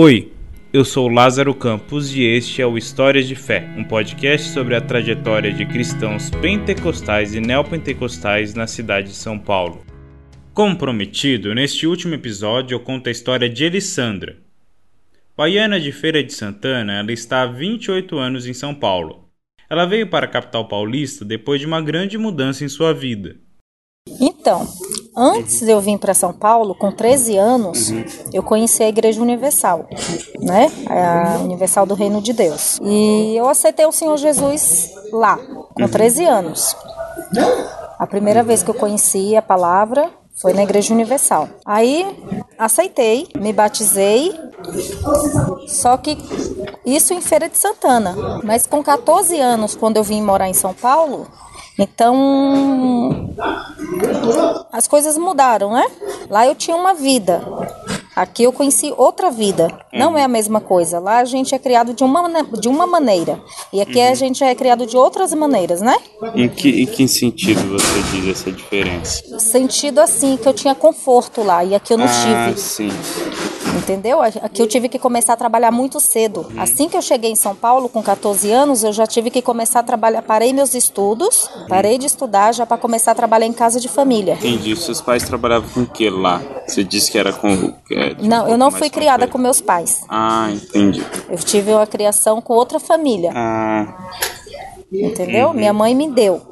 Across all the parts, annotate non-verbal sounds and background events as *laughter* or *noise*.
Oi, eu sou Lázaro Campos e este é o Histórias de Fé, um podcast sobre a trajetória de cristãos pentecostais e neopentecostais na cidade de São Paulo. Como prometido, neste último episódio eu conto a história de Elissandra. Baiana de Feira de Santana, ela está há 28 anos em São Paulo. Ela veio para a capital paulista depois de uma grande mudança em sua vida. Então, antes de eu vir para São Paulo, com 13 anos, uhum. eu conheci a Igreja Universal, né? A Universal do Reino de Deus. E eu aceitei o Senhor Jesus lá, com 13 uhum. anos. A primeira vez que eu conheci a palavra foi na Igreja Universal. Aí aceitei, me batizei, só que isso em Feira de Santana. Mas com 14 anos, quando eu vim morar em São Paulo, então as coisas mudaram, né? Lá eu tinha uma vida. Aqui eu conheci outra vida. Não uhum. é a mesma coisa. Lá a gente é criado de uma, de uma maneira. E aqui uhum. a gente é criado de outras maneiras, né? Em que, em que sentido você diz essa diferença? Sentido assim, que eu tinha conforto lá e aqui eu não ah, tive. Sim. Entendeu? Aqui eu tive que começar a trabalhar muito cedo. Uhum. Assim que eu cheguei em São Paulo, com 14 anos, eu já tive que começar a trabalhar. Parei meus estudos, parei de estudar já para começar a trabalhar em casa de família. Entendi. Seus pais trabalhavam com o que lá? Você disse que era com. É, não, eu não fui criada com meus pais. Ah, entendi. Eu tive uma criação com outra família. Ah. Entendeu? Uhum. Minha mãe me deu.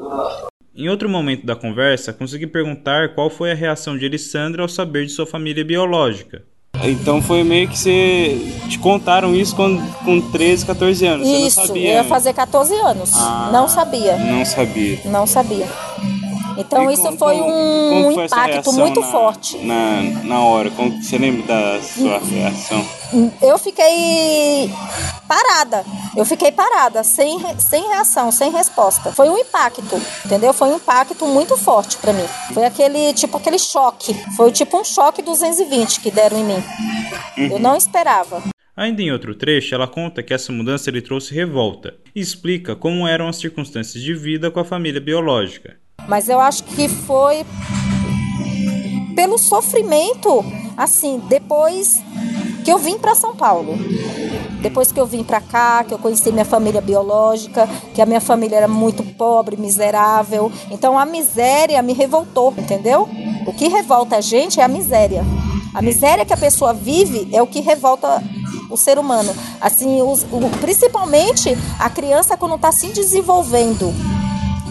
Em outro momento da conversa, consegui perguntar qual foi a reação de Alessandra ao saber de sua família biológica. Então foi meio que você te contaram isso com, com 13, 14 anos. Isso, você não sabia, eu ia fazer 14 anos. Ah, não sabia. Não sabia. Não sabia. Então e isso como, foi um foi impacto muito na, forte. Na, na hora, como você lembra da sua reação? Eu fiquei parada. Eu fiquei parada, sem, sem reação, sem resposta. Foi um impacto, entendeu? Foi um impacto muito forte para mim. Foi aquele, tipo, aquele choque. Foi tipo um choque 220 que deram em mim. Eu não esperava. Ainda em outro trecho, ela conta que essa mudança lhe trouxe revolta e explica como eram as circunstâncias de vida com a família biológica. Mas eu acho que foi pelo sofrimento, assim, depois que eu vim para São Paulo. Depois que eu vim para cá, que eu conheci minha família biológica, que a minha família era muito pobre, miserável. Então a miséria me revoltou, entendeu? O que revolta a gente é a miséria. A miséria que a pessoa vive é o que revolta o ser humano. Assim, os, o, principalmente a criança quando está se desenvolvendo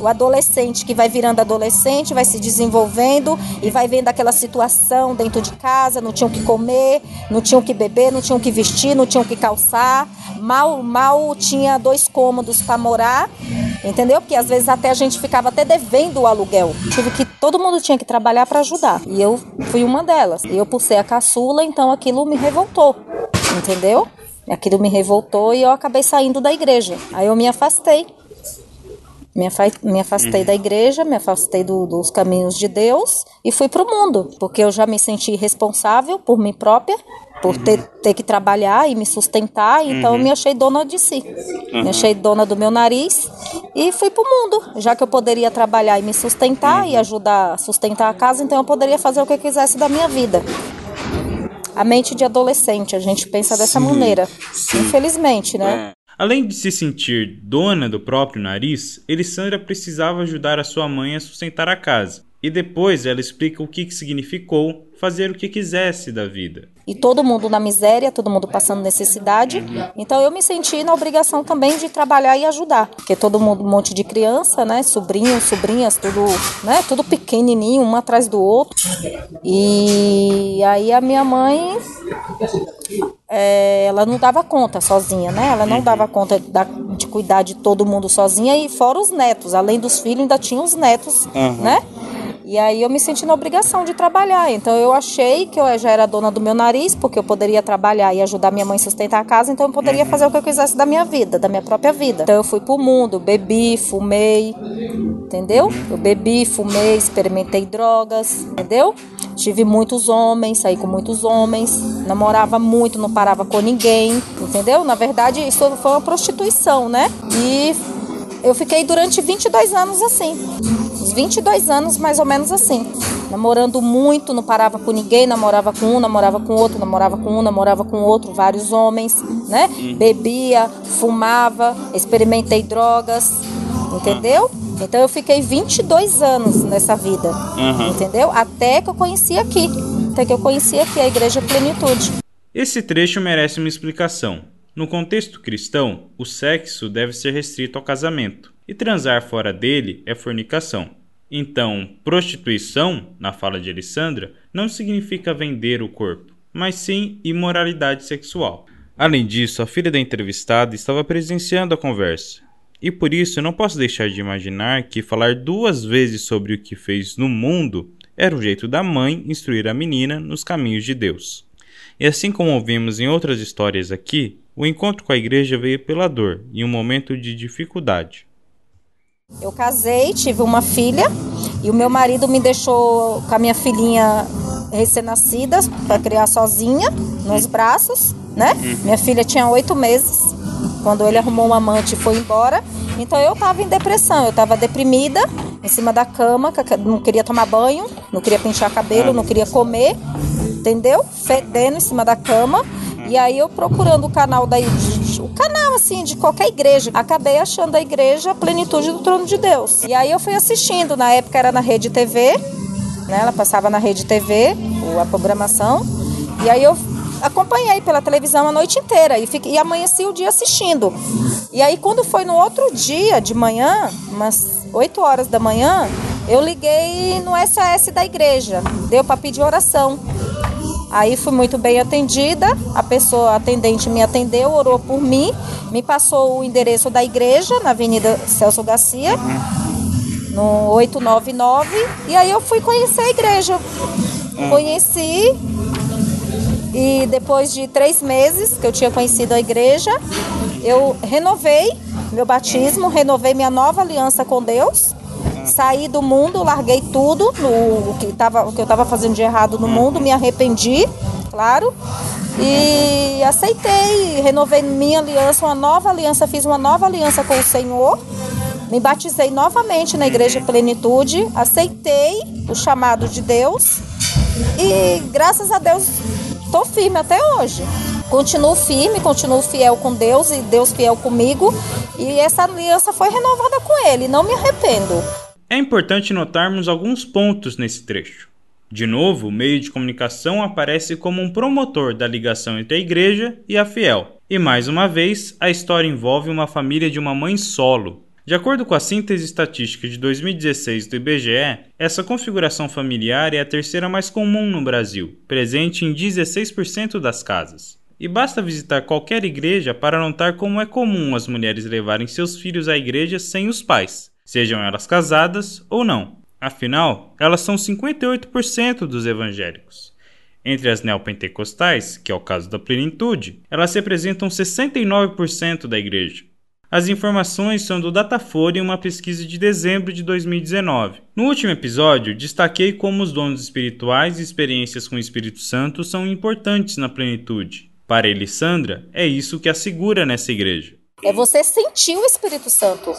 o adolescente que vai virando adolescente, vai se desenvolvendo e vai vendo aquela situação dentro de casa, não tinham que comer, não tinham que beber, não tinham que vestir, não tinham que calçar, mal mal tinha dois cômodos para morar, entendeu? Porque às vezes até a gente ficava até devendo o aluguel. Tive que todo mundo tinha que trabalhar para ajudar e eu fui uma delas. E eu por ser a caçula, então aquilo me revoltou, entendeu? Aquilo me revoltou e eu acabei saindo da igreja. Aí eu me afastei. Me, me afastei uhum. da igreja, me afastei do, dos caminhos de Deus e fui para o mundo, porque eu já me senti responsável por mim própria, por ter, uhum. ter que trabalhar e me sustentar, então uhum. eu me achei dona de si. Me uhum. achei dona do meu nariz e fui para o mundo. Já que eu poderia trabalhar e me sustentar e uhum. ajudar a sustentar a casa, então eu poderia fazer o que eu quisesse da minha vida a mente de adolescente. A gente pensa dessa sim, maneira. Sim. Infelizmente, né? Além de se sentir dona do próprio nariz, Elissandra precisava ajudar a sua mãe a sustentar a casa. E depois ela explica o que significou fazer o que quisesse da vida. E todo mundo na miséria, todo mundo passando necessidade. Então eu me senti na obrigação também de trabalhar e ajudar, porque todo mundo um monte de criança, né, sobrinhos, sobrinhas, tudo, né, tudo pequenininho, um atrás do outro. E aí a minha mãe é, ela não dava conta sozinha, né? Ela não dava conta da, de cuidar de todo mundo sozinha e fora os netos, além dos filhos ainda tinha os netos, uhum. né? E aí eu me senti na obrigação de trabalhar. Então eu achei que eu já era dona do meu nariz, porque eu poderia trabalhar e ajudar minha mãe a sustentar a casa, então eu poderia uhum. fazer o que eu quisesse da minha vida, da minha própria vida. Então eu fui pro mundo, bebi, fumei, entendeu? Eu bebi, fumei, experimentei drogas, entendeu? Tive muitos homens, saí com muitos homens, namorava muito, não parava com ninguém, entendeu? Na verdade, isso foi uma prostituição, né? E eu fiquei durante 22 anos assim 22 anos, mais ou menos assim. Namorando muito, não parava com ninguém, namorava com um, namorava com outro, namorava com um, namorava com outro, vários homens, né? Uhum. Bebia, fumava, experimentei drogas, entendeu? Então eu fiquei 22 anos nessa vida, uhum. entendeu? Até que eu conheci aqui, até que eu conheci aqui a Igreja Plenitude. Esse trecho merece uma explicação. No contexto cristão, o sexo deve ser restrito ao casamento, e transar fora dele é fornicação. Então, prostituição, na fala de Alessandra, não significa vender o corpo, mas sim imoralidade sexual. Além disso, a filha da entrevistada estava presenciando a conversa e por isso não posso deixar de imaginar que falar duas vezes sobre o que fez no mundo era o jeito da mãe instruir a menina nos caminhos de Deus. E assim como ouvimos em outras histórias aqui, o encontro com a igreja veio pela dor, em um momento de dificuldade. Eu casei, tive uma filha e o meu marido me deixou com a minha filhinha recém-nascida para criar sozinha nos braços, né? Uhum. Minha filha tinha oito meses quando ele arrumou um amante e foi embora. Então eu estava em depressão, eu estava deprimida, em cima da cama, não queria tomar banho, não queria pentear cabelo, não queria comer, entendeu? Fedendo em cima da cama. E aí eu procurando o canal da assim de qualquer igreja, acabei achando a igreja Plenitude do Trono de Deus. E aí eu fui assistindo, na época era na Rede TV, né? Ela passava na Rede TV, a programação. E aí eu acompanhei pela televisão a noite inteira e, fiquei, e amanheci o dia assistindo. E aí, quando foi no outro dia de manhã, umas 8 horas da manhã, eu liguei no SAS da igreja, deu para pedir oração. Aí fui muito bem atendida, a pessoa atendente me atendeu, orou por mim, me passou o endereço da igreja na Avenida Celso Garcia, no 899, e aí eu fui conhecer a igreja. Conheci, e depois de três meses que eu tinha conhecido a igreja, eu renovei meu batismo, renovei minha nova aliança com Deus. Saí do mundo, larguei tudo, no, o, que tava, o que eu estava fazendo de errado no mundo, me arrependi, claro. E aceitei, renovei minha aliança, uma nova aliança, fiz uma nova aliança com o Senhor. Me batizei novamente na Igreja Plenitude, aceitei o chamado de Deus e graças a Deus estou firme até hoje. Continuo firme, continuo fiel com Deus e Deus fiel comigo. E essa aliança foi renovada com Ele, não me arrependo. É importante notarmos alguns pontos nesse trecho. De novo, o meio de comunicação aparece como um promotor da ligação entre a igreja e a fiel. E mais uma vez, a história envolve uma família de uma mãe solo, de acordo com a síntese estatística de 2016 do IBGE, essa configuração familiar é a terceira mais comum no Brasil, presente em 16% das casas. E basta visitar qualquer igreja para notar como é comum as mulheres levarem seus filhos à igreja sem os pais, sejam elas casadas ou não. Afinal, elas são 58% dos evangélicos. Entre as neopentecostais, que é o caso da plenitude, elas representam 69% da igreja. As informações são do Datafolha em uma pesquisa de dezembro de 2019. No último episódio, destaquei como os dons espirituais e experiências com o Espírito Santo são importantes na plenitude. Para Elissandra, é isso que assegura nessa igreja. É você sentir o Espírito Santo.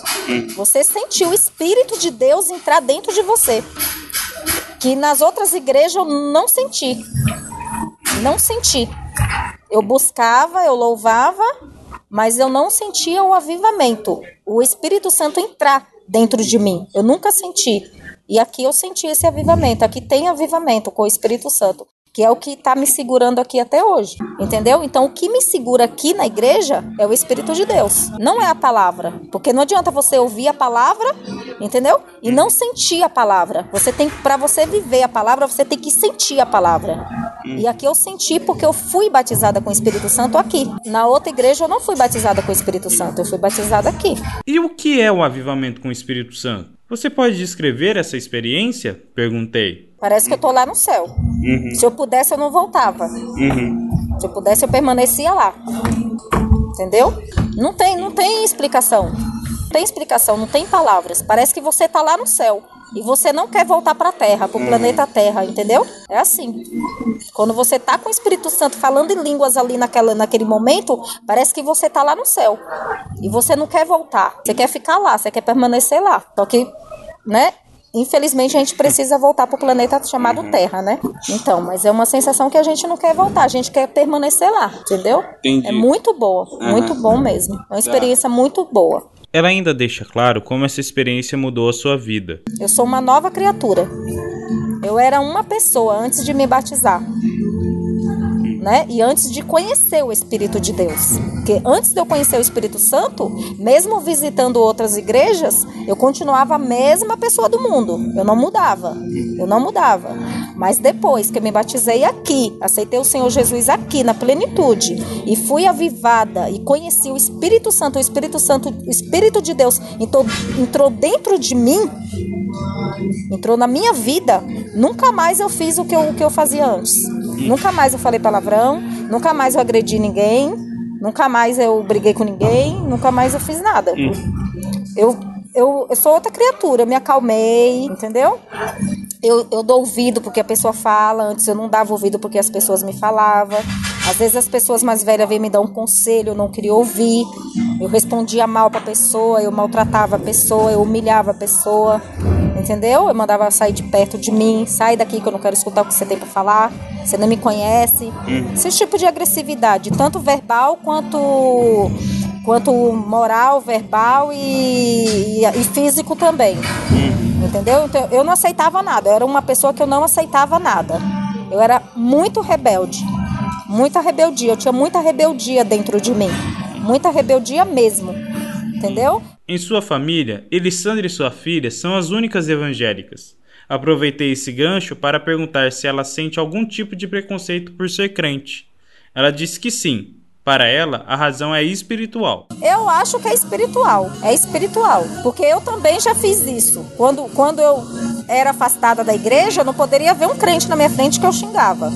Você sentir o Espírito de Deus entrar dentro de você. Que nas outras igrejas eu não senti. Não senti. Eu buscava, eu louvava, mas eu não sentia o avivamento, o Espírito Santo entrar dentro de mim. Eu nunca senti. E aqui eu senti esse avivamento. Aqui tem avivamento com o Espírito Santo que é o que está me segurando aqui até hoje, entendeu? Então o que me segura aqui na igreja é o Espírito de Deus, não é a palavra, porque não adianta você ouvir a palavra, entendeu? E não sentir a palavra. Você tem para você viver a palavra, você tem que sentir a palavra. E aqui eu senti porque eu fui batizada com o Espírito Santo aqui. Na outra igreja eu não fui batizada com o Espírito Santo, eu fui batizada aqui. E o que é o avivamento com o Espírito Santo? Você pode descrever essa experiência? Perguntei. Parece que eu tô lá no céu. Uhum. Se eu pudesse, eu não voltava. Uhum. Se eu pudesse, eu permanecia lá. Entendeu? Não tem, não tem explicação. Não tem explicação, não tem palavras. Parece que você tá lá no céu. E você não quer voltar para a Terra, para o uhum. planeta Terra, entendeu? É assim. Quando você tá com o Espírito Santo falando em línguas ali naquela, naquele momento, parece que você tá lá no céu. E você não quer voltar. Você quer ficar lá, você quer permanecer lá. Só que, né? Infelizmente a gente precisa voltar para o planeta chamado uhum. Terra, né? Então, mas é uma sensação que a gente não quer voltar, a gente quer permanecer lá, entendeu? Entendi. É muito boa, uhum. muito bom mesmo. É uma experiência muito boa. Ela ainda deixa claro como essa experiência mudou a sua vida. Eu sou uma nova criatura. Eu era uma pessoa antes de me batizar né? E antes de conhecer o Espírito de Deus. Porque antes de eu conhecer o Espírito Santo, mesmo visitando outras igrejas, eu continuava a mesma pessoa do mundo. Eu não mudava. Eu não mudava. Mas depois que eu me batizei aqui, aceitei o Senhor Jesus aqui na plenitude e fui avivada e conheci o Espírito Santo, o Espírito Santo, o Espírito de Deus entrou, entrou dentro de mim, entrou na minha vida, nunca mais eu fiz o que eu, o que eu fazia antes. Nunca mais eu falei palavrão, nunca mais eu agredi ninguém, nunca mais eu briguei com ninguém, nunca mais eu fiz nada. Hum. Eu, eu, eu sou outra criatura, eu me acalmei, entendeu? Eu, eu dou ouvido porque a pessoa fala, antes eu não dava ouvido porque as pessoas me falavam. Às vezes as pessoas mais velhas vêm me dar um conselho, eu não queria ouvir. Eu respondia mal para a pessoa, eu maltratava a pessoa, eu humilhava a pessoa, entendeu? Eu mandava sair de perto de mim, sai daqui que eu não quero escutar o que você tem para falar, você não me conhece. Uhum. Esse tipo de agressividade, tanto verbal quanto quanto moral, verbal e, e, e físico também. Uhum. Entendeu? Então eu não aceitava nada, eu era uma pessoa que eu não aceitava nada. Eu era muito rebelde. Muita rebeldia, eu tinha muita rebeldia dentro de mim. Muita rebeldia mesmo. Entendeu? Em sua família, Elisandra e sua filha são as únicas evangélicas. Aproveitei esse gancho para perguntar se ela sente algum tipo de preconceito por ser crente. Ela disse que sim, para ela, a razão é espiritual. Eu acho que é espiritual. É espiritual. Porque eu também já fiz isso. Quando, quando eu era afastada da igreja, eu não poderia ver um crente na minha frente que eu xingava.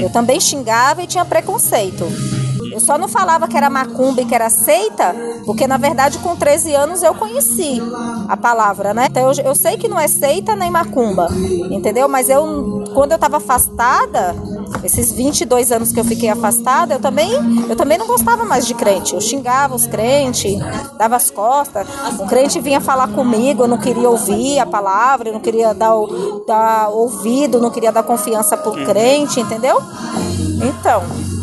Eu também xingava e tinha preconceito. Eu só não falava que era macumba e que era seita, porque na verdade com 13 anos eu conheci a palavra, né? Então eu, eu sei que não é seita nem macumba, entendeu? Mas eu, quando eu estava afastada, esses 22 anos que eu fiquei afastada, eu também, eu também não gostava mais de crente. Eu xingava os crentes, dava as costas. O crente vinha falar comigo, eu não queria ouvir a palavra, eu não queria dar, dar ouvido, não queria dar confiança pro crente, entendeu? Então,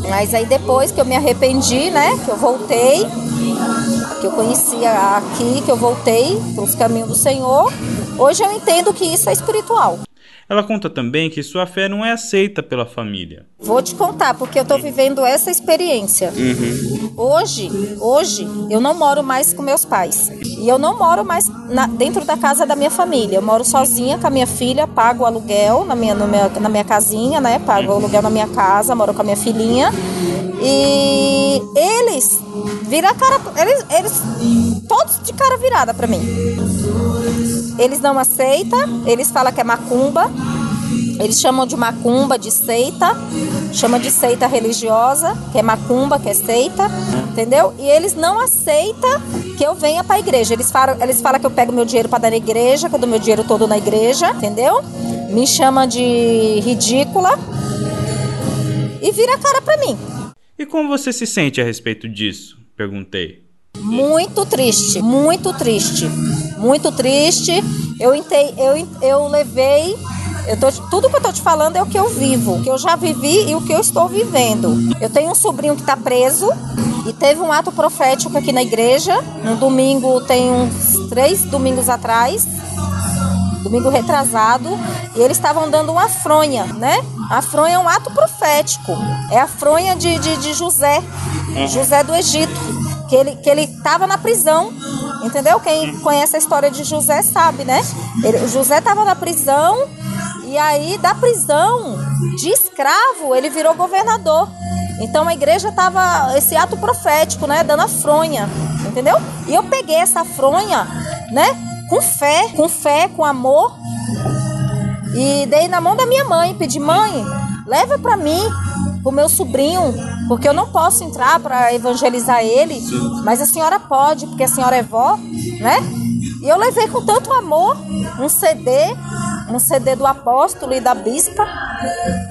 mas aí depois que eu me arrependi, né, que eu voltei, que eu conhecia aqui, que eu voltei para os caminhos do Senhor, hoje eu entendo que isso é espiritual. Ela conta também que sua fé não é aceita pela família. Vou te contar, porque eu estou vivendo essa experiência. Uhum. Hoje, hoje, eu não moro mais com meus pais. E eu não moro mais na, dentro da casa da minha família. Eu moro sozinha com a minha filha, pago o aluguel na minha, minha, na minha casinha, né? Pago o aluguel na minha casa, moro com a minha filhinha. E eles viram cara. Eles, eles todos de cara virada para mim. Eles não aceitam, eles falam que é macumba. Eles chamam de macumba, de seita, chama de seita religiosa, que é macumba, que é seita, entendeu? E eles não aceitam que eu venha para a igreja. Eles falam, eles falam que eu pego meu dinheiro para dar na igreja, que eu dou meu dinheiro todo na igreja, entendeu? Me chama de ridícula e vira a cara para mim. E como você se sente a respeito disso? Perguntei. Muito triste, muito triste, muito triste. Eu, entei, eu, eu levei. Eu tô, tudo que eu tô te falando é o que eu vivo, o que eu já vivi e o que eu estou vivendo. Eu tenho um sobrinho que está preso e teve um ato profético aqui na igreja. No domingo, tem uns três domingos atrás, domingo retrasado, e eles estavam dando uma fronha, né? A fronha é um ato profético. É a fronha de, de, de José, José do Egito que ele que ele estava na prisão, entendeu? Quem conhece a história de José sabe, né? Ele, José estava na prisão e aí da prisão de escravo ele virou governador. Então a igreja estava esse ato profético, né, dando a fronha, entendeu? E eu peguei essa fronha, né, com fé, com fé, com amor e dei na mão da minha mãe, pedi mãe, leva para mim o meu sobrinho, porque eu não posso entrar para evangelizar ele, mas a senhora pode, porque a senhora é vó, né? E eu levei com tanto amor um CD, um CD do apóstolo e da bispa.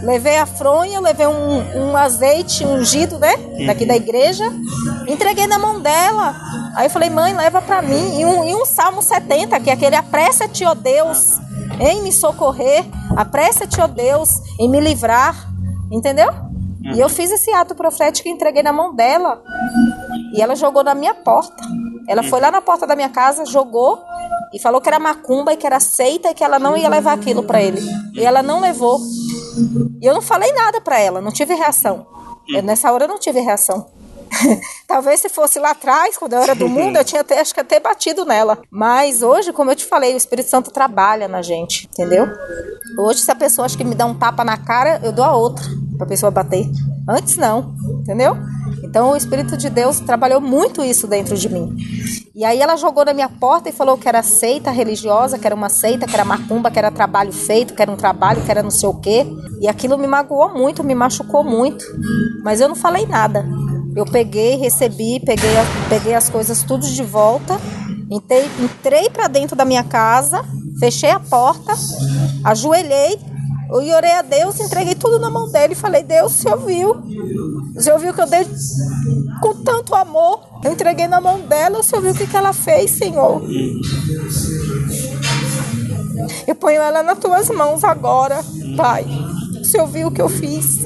Levei a fronha, levei um, um azeite ungido, né? Daqui da igreja. Entreguei na mão dela. Aí eu falei, mãe, leva para mim. E um, e um Salmo 70, que é aquele apressa-te, ó Deus em me socorrer, apressa-te, ó Deus, em me livrar, entendeu? E eu fiz esse ato profético e entreguei na mão dela. E ela jogou na minha porta. Ela foi lá na porta da minha casa, jogou e falou que era macumba e que era seita e que ela não ia levar aquilo para ele. E ela não levou. E eu não falei nada para ela, não tive reação. Eu, nessa hora eu não tive reação. *laughs* Talvez se fosse lá atrás, quando eu era do mundo, eu tinha até, acho que até batido nela. Mas hoje, como eu te falei, o Espírito Santo trabalha na gente, entendeu? Hoje, se a pessoa acha que me dá um tapa na cara, eu dou a outra pra pessoa bater. Antes não, entendeu? Então o Espírito de Deus trabalhou muito isso dentro de mim. E aí ela jogou na minha porta e falou que era seita religiosa, que era uma seita, que era macumba, que era trabalho feito, que era um trabalho, que era não sei o quê. E aquilo me magoou muito, me machucou muito. Mas eu não falei nada. Eu peguei, recebi, peguei, peguei as coisas tudo de volta, entrei, entrei para dentro da minha casa, fechei a porta, ajoelhei e orei a Deus, entreguei tudo na mão dele e falei: Deus, o senhor viu? O senhor viu que eu dei com tanto amor, eu entreguei na mão dela, o senhor viu o que, que ela fez, Senhor? Eu ponho ela nas tuas mãos agora, Pai. O senhor viu o que eu fiz?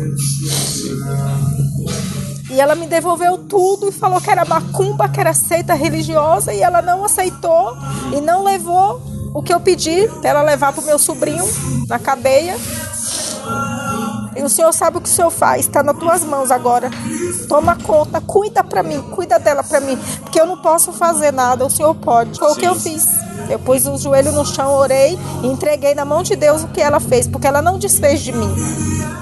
E ela me devolveu tudo e falou que era macumba, que era seita religiosa, e ela não aceitou e não levou o que eu pedi para ela levar para o meu sobrinho na cadeia. E o Senhor sabe o que o Senhor faz, está nas tuas mãos agora. Toma conta, cuida para mim, cuida dela para mim, porque eu não posso fazer nada, o Senhor pode. Foi Sim. o que eu fiz. Eu pus o joelho no chão, orei e entreguei na mão de Deus o que ela fez, porque ela não desfez de mim.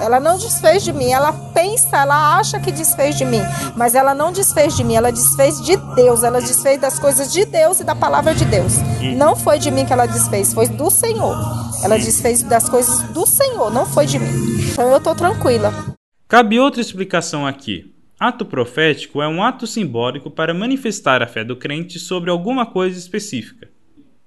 Ela não desfez de mim. Ela pensa, ela acha que desfez de mim. Mas ela não desfez de mim. Ela desfez de Deus. Ela desfez das coisas de Deus e da palavra de Deus. Não foi de mim que ela desfez, foi do Senhor. Ela desfez das coisas do Senhor, não foi de mim. Então eu estou tranquila. Cabe outra explicação aqui. Ato profético é um ato simbólico para manifestar a fé do crente sobre alguma coisa específica.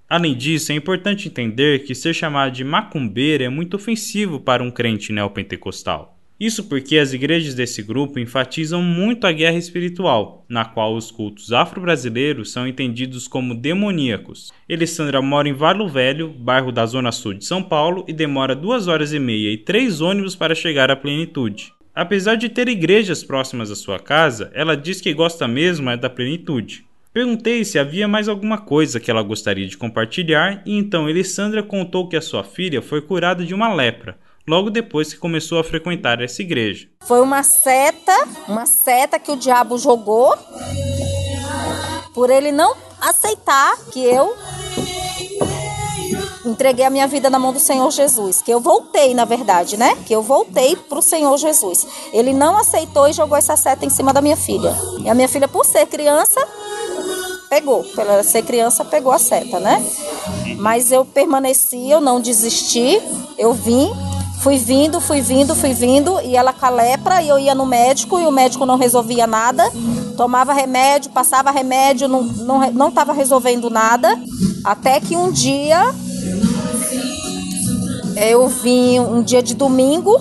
Além disso, é importante entender que ser chamado de macumbeiro é muito ofensivo para um crente neopentecostal. Isso porque as igrejas desse grupo enfatizam muito a guerra espiritual, na qual os cultos afro-brasileiros são entendidos como demoníacos. Alessandra mora em Valo Velho, bairro da Zona Sul de São Paulo, e demora duas horas e meia e três ônibus para chegar à plenitude. Apesar de ter igrejas próximas à sua casa, ela diz que gosta mesmo é da plenitude. Perguntei se havia mais alguma coisa que ela gostaria de compartilhar e então Elisandra contou que a sua filha foi curada de uma lepra, logo depois que começou a frequentar essa igreja. Foi uma seta, uma seta que o diabo jogou por ele não aceitar que eu entreguei a minha vida na mão do Senhor Jesus, que eu voltei, na verdade, né? Que eu voltei para o Senhor Jesus. Ele não aceitou e jogou essa seta em cima da minha filha. E a minha filha, por ser criança, pegou. Pela ser criança, pegou a seta, né? Mas eu permaneci, eu não desisti, eu vim, fui vindo, fui vindo, fui vindo, e ela com a lepra, e eu ia no médico, e o médico não resolvia nada, tomava remédio, passava remédio, não não não estava resolvendo nada, até que um dia eu vim um dia de domingo,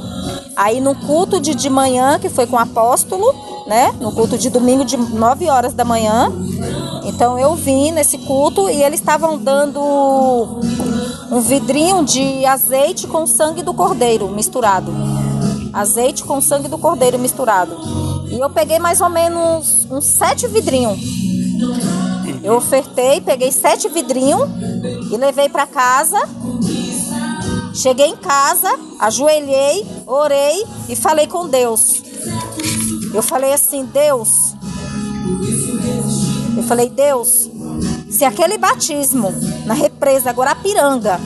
aí no culto de, de manhã, que foi com o apóstolo, né? No culto de domingo de 9 horas da manhã, então eu vim nesse culto e eles estavam dando um vidrinho de azeite com sangue do cordeiro misturado. Azeite com sangue do cordeiro misturado. E eu peguei mais ou menos uns sete vidrinhos. Eu ofertei, peguei sete vidrinhos e levei para casa. Cheguei em casa, ajoelhei, orei e falei com Deus. Eu falei assim: Deus, eu falei, Deus, se aquele batismo na represa Guarapiranga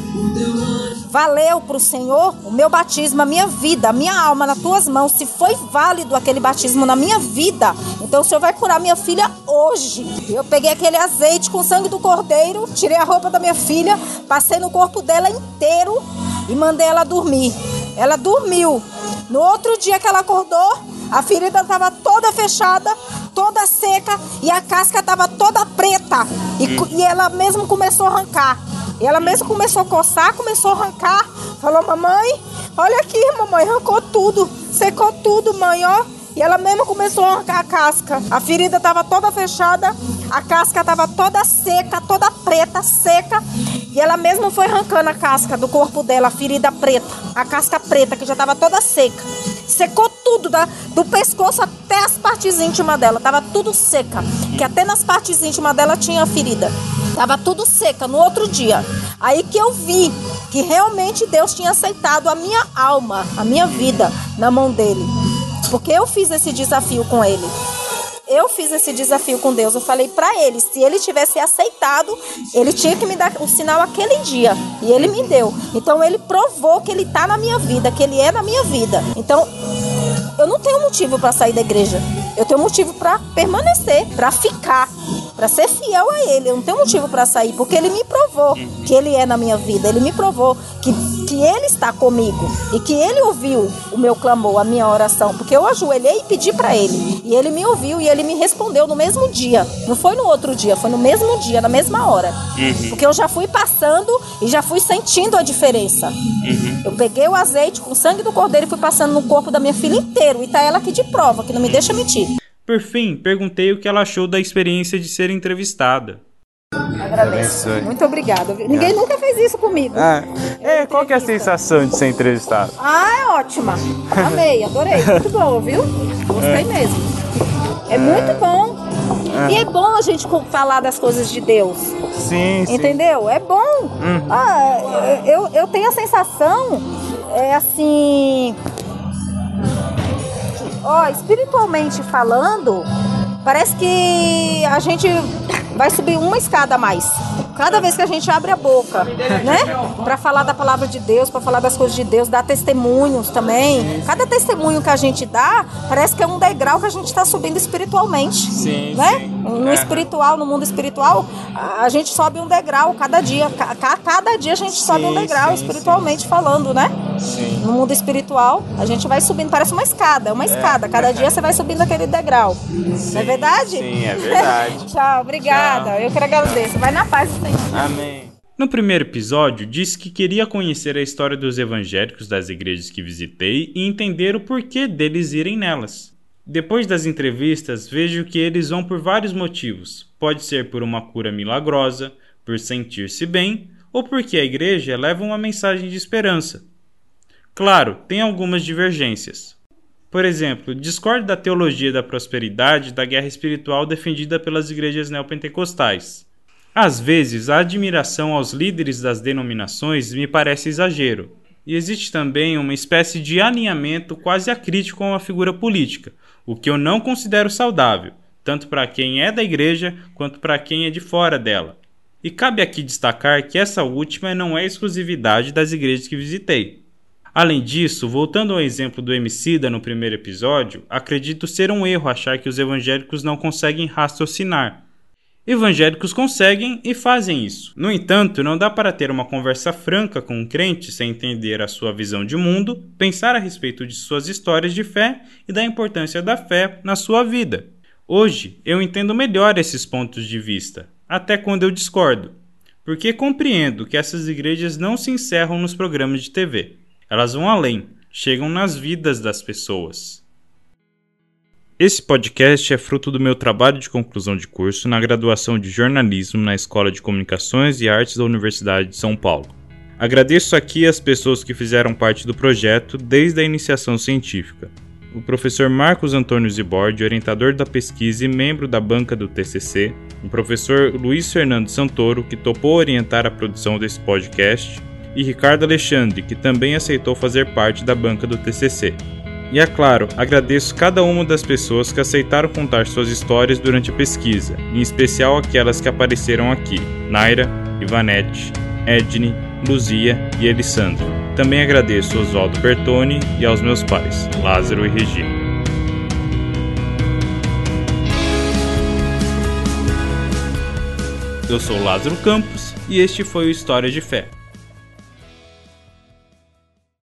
valeu para o Senhor, o meu batismo, a minha vida, a minha alma nas tuas mãos, se foi válido aquele batismo na minha vida, então o Senhor vai curar minha filha hoje. Eu peguei aquele azeite com sangue do cordeiro, tirei a roupa da minha filha, passei no corpo dela inteiro e mandei ela dormir. Ela dormiu. No outro dia que ela acordou, a ferida estava toda fechada, toda seca e a casca estava toda preta. E, hum. e ela mesmo começou a arrancar. E ela mesmo começou a coçar, começou a arrancar. Falou, mamãe, olha aqui, mamãe, arrancou tudo. Secou tudo, mãe, ó. E ela mesmo começou a arrancar a casca. A ferida estava toda fechada, a casca estava toda seca, toda preta, seca. E ela mesma foi arrancando a casca do corpo dela, a ferida preta, a casca preta que já estava toda seca. Secou tudo, da, do pescoço até as partes íntimas dela, tava tudo seca. Que até nas partes íntimas dela tinha ferida. Tava tudo seca no outro dia. Aí que eu vi que realmente Deus tinha aceitado a minha alma, a minha vida na mão dele. Porque eu fiz esse desafio com ele eu fiz esse desafio com Deus. Eu falei para ele, se ele tivesse aceitado, ele tinha que me dar o sinal aquele dia. E ele me deu. Então ele provou que ele tá na minha vida, que ele é na minha vida. Então eu não tenho motivo para sair da igreja. Eu tenho motivo para permanecer, para ficar, para ser fiel a ele. Eu não tenho motivo para sair, porque ele me provou que ele é na minha vida. Ele me provou que que Ele está comigo e que Ele ouviu o meu clamor, a minha oração, porque eu ajoelhei e pedi para Ele e Ele me ouviu e Ele me respondeu no mesmo dia. Não foi no outro dia, foi no mesmo dia, na mesma hora. Uhum. Porque eu já fui passando e já fui sentindo a diferença. Uhum. Eu peguei o azeite com o sangue do cordeiro e fui passando no corpo da minha filha inteiro e tá ela aqui de prova, que não me deixa mentir. Por fim, perguntei o que ela achou da experiência de ser entrevistada. Agradeço. Muito obrigada. Ninguém nunca fez isso comigo. Ah, é, qual que é a sensação de ser entrevistado? Ah, é ótima. Amei, adorei. Muito bom, viu? Gostei é. mesmo. É, é muito bom. É. E é bom a gente falar das coisas de Deus. Sim, sim. Entendeu? É bom. Uhum. Ah, eu, eu tenho a sensação, é assim. Ó, espiritualmente falando, parece que a gente vai subir uma escada a mais. Cada vez que a gente abre a boca, né? Para falar da palavra de Deus, para falar das coisas de Deus, dar testemunhos também. Cada testemunho que a gente dá, parece que é um degrau que a gente está subindo espiritualmente. Sim, né? Sim. No é. espiritual, no mundo espiritual, a gente sobe um degrau cada dia. Cada dia a gente sobe sim, um degrau, sim, espiritualmente falando, né? Sim. No mundo espiritual, a gente vai subindo, parece uma escada, é uma é, escada. Cada dia você vai subindo aquele degrau. Sim, é verdade? Sim, é verdade. *laughs* Tchau, obrigada. Tchau. Eu que agradeço. Vai na paz. Amém. No primeiro episódio, disse que queria conhecer a história dos evangélicos das igrejas que visitei e entender o porquê deles irem nelas. Depois das entrevistas, vejo que eles vão por vários motivos. Pode ser por uma cura milagrosa, por sentir-se bem, ou porque a igreja leva uma mensagem de esperança. Claro, tem algumas divergências. Por exemplo, discordo da teologia da prosperidade da guerra espiritual defendida pelas igrejas neopentecostais. Às vezes, a admiração aos líderes das denominações me parece exagero, e existe também uma espécie de alinhamento quase acrítico a figura política, o que eu não considero saudável, tanto para quem é da igreja quanto para quem é de fora dela. E cabe aqui destacar que essa última não é exclusividade das igrejas que visitei. Além disso, voltando ao exemplo do Emicida no primeiro episódio, acredito ser um erro achar que os evangélicos não conseguem raciocinar. Evangélicos conseguem e fazem isso. No entanto, não dá para ter uma conversa franca com um crente sem entender a sua visão de mundo, pensar a respeito de suas histórias de fé e da importância da fé na sua vida. Hoje, eu entendo melhor esses pontos de vista, até quando eu discordo, porque compreendo que essas igrejas não se encerram nos programas de TV. Elas vão além, chegam nas vidas das pessoas. Esse podcast é fruto do meu trabalho de conclusão de curso na graduação de jornalismo na Escola de Comunicações e Artes da Universidade de São Paulo. Agradeço aqui as pessoas que fizeram parte do projeto desde a iniciação científica. O professor Marcos Antônio Zibordi, orientador da pesquisa e membro da banca do TCC, o professor Luiz Fernando Santoro, que topou orientar a produção desse podcast, e Ricardo Alexandre, que também aceitou fazer parte da banca do TCC. E é claro, agradeço cada uma das pessoas que aceitaram contar suas histórias durante a pesquisa, em especial aquelas que apareceram aqui: Naira, Ivanete, Edne, Luzia e Elisandro. Também agradeço Oswaldo Bertoni e aos meus pais, Lázaro e Regina. Eu sou Lázaro Campos e este foi o História de Fé